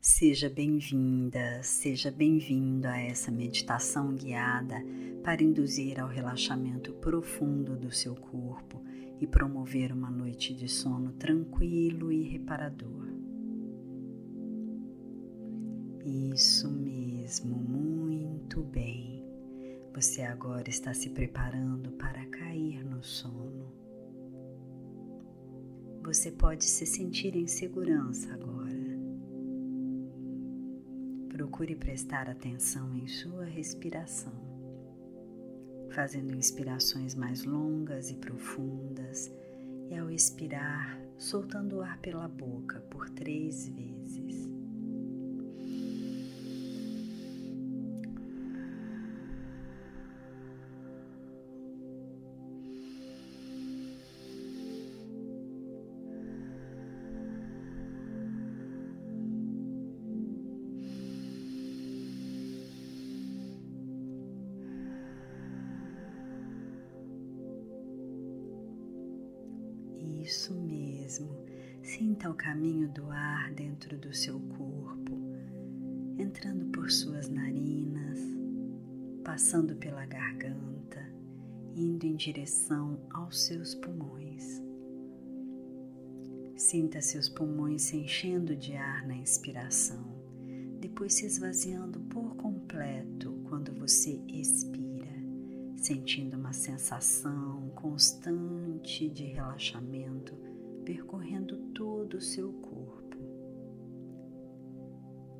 Seja bem-vinda, seja bem-vindo a essa meditação guiada para induzir ao relaxamento profundo do seu corpo e promover uma noite de sono tranquilo e reparador. Isso mesmo, muito bem. Você agora está se preparando para cair no sono. Você pode se sentir em segurança agora. Procure prestar atenção em sua respiração, fazendo inspirações mais longas e profundas e ao expirar, soltando o ar pela boca por três vezes. Isso mesmo. Sinta o caminho do ar dentro do seu corpo, entrando por suas narinas, passando pela garganta, indo em direção aos seus pulmões. Sinta seus pulmões se enchendo de ar na inspiração, depois se esvaziando por completo quando você expira sentindo uma sensação constante de relaxamento percorrendo todo o seu corpo.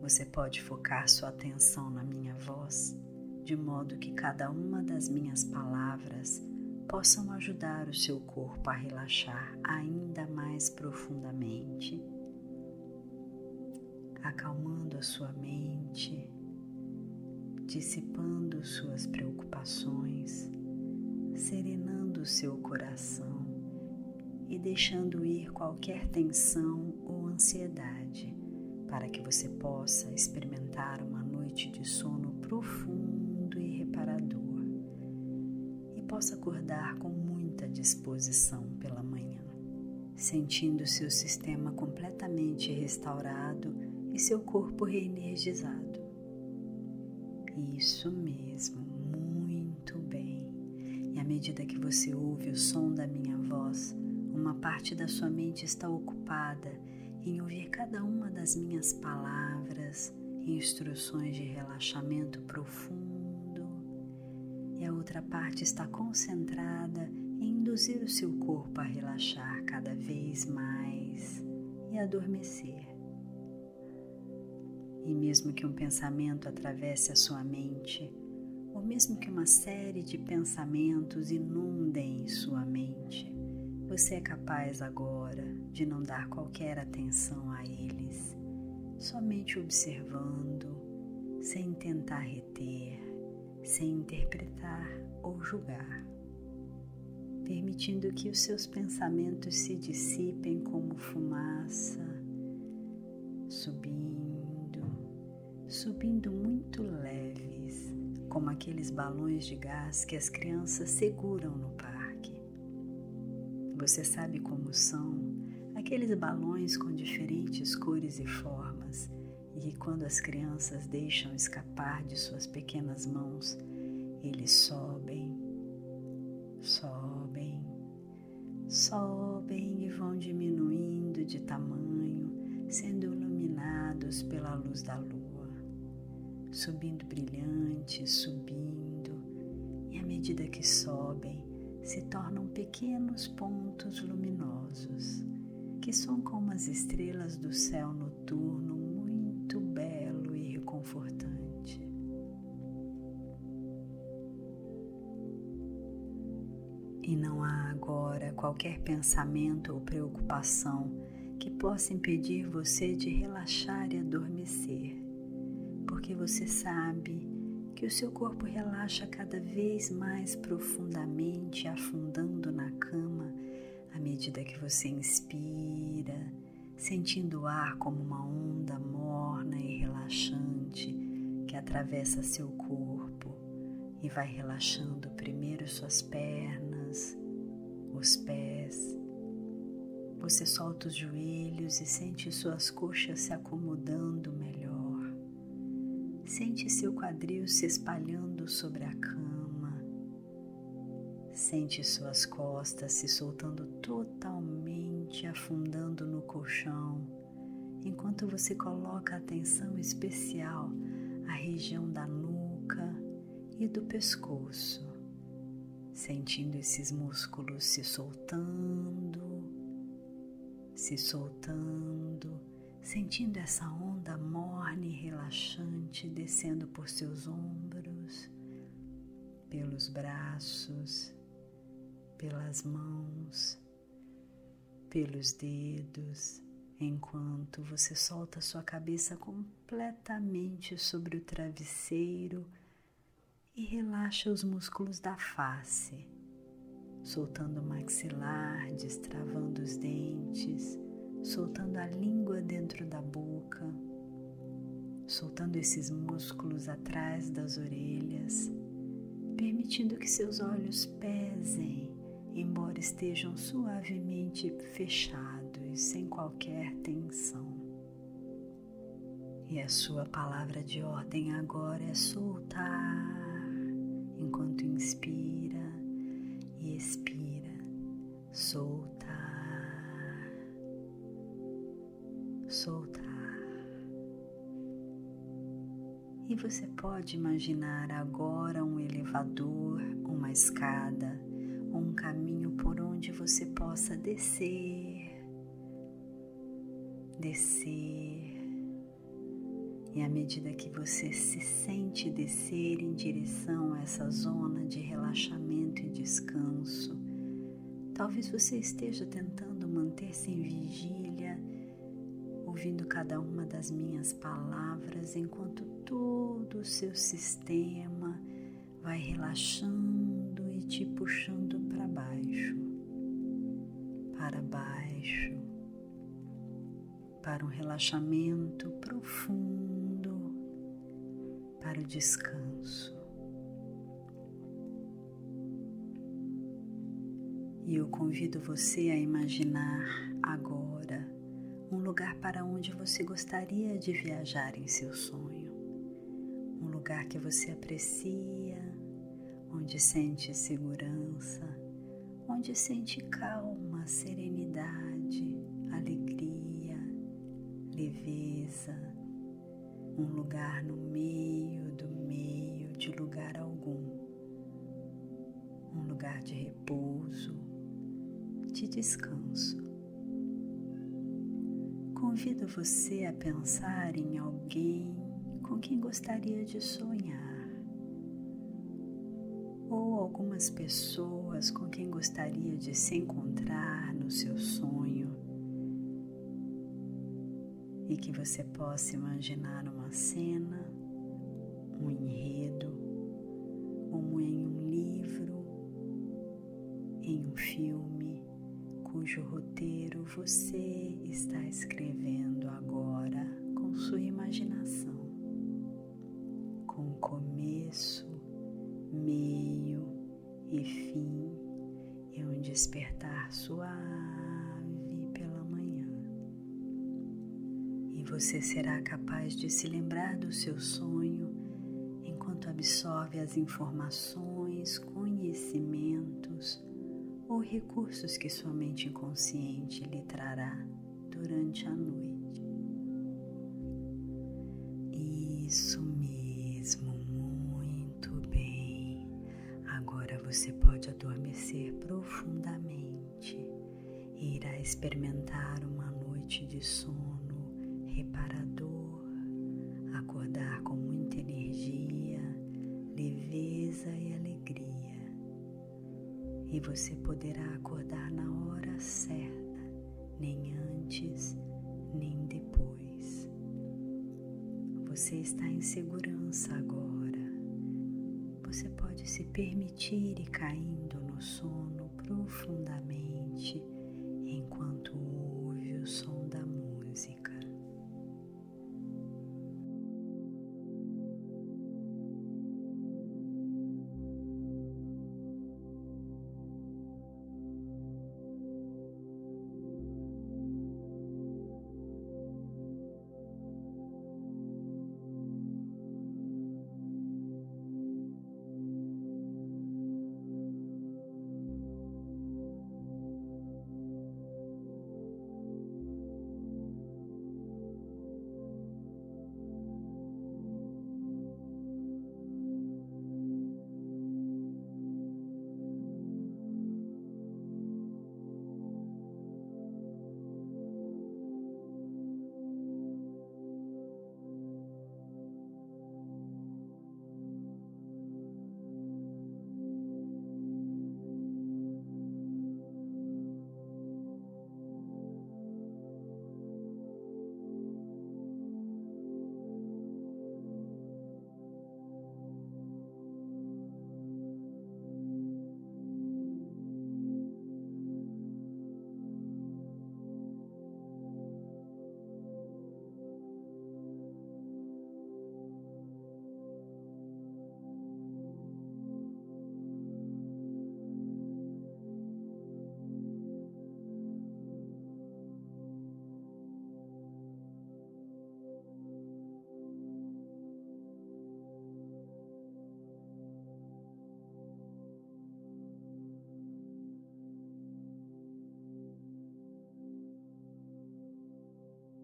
Você pode focar sua atenção na minha voz, de modo que cada uma das minhas palavras possam ajudar o seu corpo a relaxar ainda mais profundamente, acalmando a sua mente dissipando suas preocupações, serenando seu coração e deixando ir qualquer tensão ou ansiedade, para que você possa experimentar uma noite de sono profundo e reparador e possa acordar com muita disposição pela manhã, sentindo seu sistema completamente restaurado e seu corpo reenergizado. Isso mesmo, muito bem. E à medida que você ouve o som da minha voz, uma parte da sua mente está ocupada em ouvir cada uma das minhas palavras instruções de relaxamento profundo, e a outra parte está concentrada em induzir o seu corpo a relaxar cada vez mais e adormecer. E mesmo que um pensamento atravesse a sua mente, ou mesmo que uma série de pensamentos inundem sua mente, você é capaz agora de não dar qualquer atenção a eles, somente observando, sem tentar reter, sem interpretar ou julgar, permitindo que os seus pensamentos se dissipem como fumaça, subindo subindo muito leves, como aqueles balões de gás que as crianças seguram no parque. Você sabe como são aqueles balões com diferentes cores e formas e que quando as crianças deixam escapar de suas pequenas mãos, eles sobem, sobem, sobem e vão diminuindo de tamanho, sendo iluminados pela luz da lua subindo brilhantes, subindo, e à medida que sobem, se tornam pequenos pontos luminosos, que são como as estrelas do céu noturno, muito belo e reconfortante. E não há agora qualquer pensamento ou preocupação que possa impedir você de relaxar e adormecer porque você sabe que o seu corpo relaxa cada vez mais profundamente, afundando na cama à medida que você inspira, sentindo o ar como uma onda morna e relaxante que atravessa seu corpo e vai relaxando primeiro suas pernas, os pés, Você solta os joelhos e sente suas coxas se acomodando melhor. Sente seu quadril se espalhando sobre a cama. Sente suas costas se soltando totalmente, afundando no colchão, enquanto você coloca atenção especial à região da nuca e do pescoço, sentindo esses músculos se soltando se soltando, sentindo essa onda morna e relaxante descendo por seus ombros, pelos braços, pelas mãos, pelos dedos, enquanto você solta sua cabeça completamente sobre o travesseiro e relaxa os músculos da face soltando o maxilar, destravando os dentes, soltando a língua dentro da boca, soltando esses músculos atrás das orelhas, permitindo que seus olhos pesem, embora estejam suavemente fechados, sem qualquer tensão. E a sua palavra de ordem agora é soltar, enquanto inspira e expira, soltar, soltar. E você pode imaginar agora um elevador, uma escada, um caminho por onde você possa descer, descer. E à medida que você se sente descer em direção a essa zona de relaxamento e descanso, talvez você esteja tentando manter-se em vigília, ouvindo cada uma das minhas palavras enquanto todo o seu sistema vai relaxando e te puxando para baixo, para baixo, para um relaxamento profundo para o descanso. E eu convido você a imaginar agora lugar para onde você gostaria de viajar em seu sonho. Um lugar que você aprecia, onde sente segurança, onde sente calma, serenidade, alegria, leveza, um lugar no meio do meio de lugar algum, um lugar de repouso, de descanso. Convido você a pensar em alguém com quem gostaria de sonhar, ou algumas pessoas com quem gostaria de se encontrar no seu sonho. E que você possa imaginar uma cena, um enredo, como em um livro, em um filme, cujo roteiro você está escrevendo agora com sua imaginação, com começo, meio e fim, e um despertar suave você será capaz de se lembrar do seu sonho enquanto absorve as informações, conhecimentos ou recursos que sua mente inconsciente lhe trará durante a noite. Isso mesmo, muito bem. Agora você pode adormecer profundamente e irá experimentar uma noite de sono reparador, acordar com muita energia, leveza e alegria. E você poderá acordar na hora certa, nem antes, nem depois. Você está em segurança agora. Você pode se permitir ir caindo no sono profundamente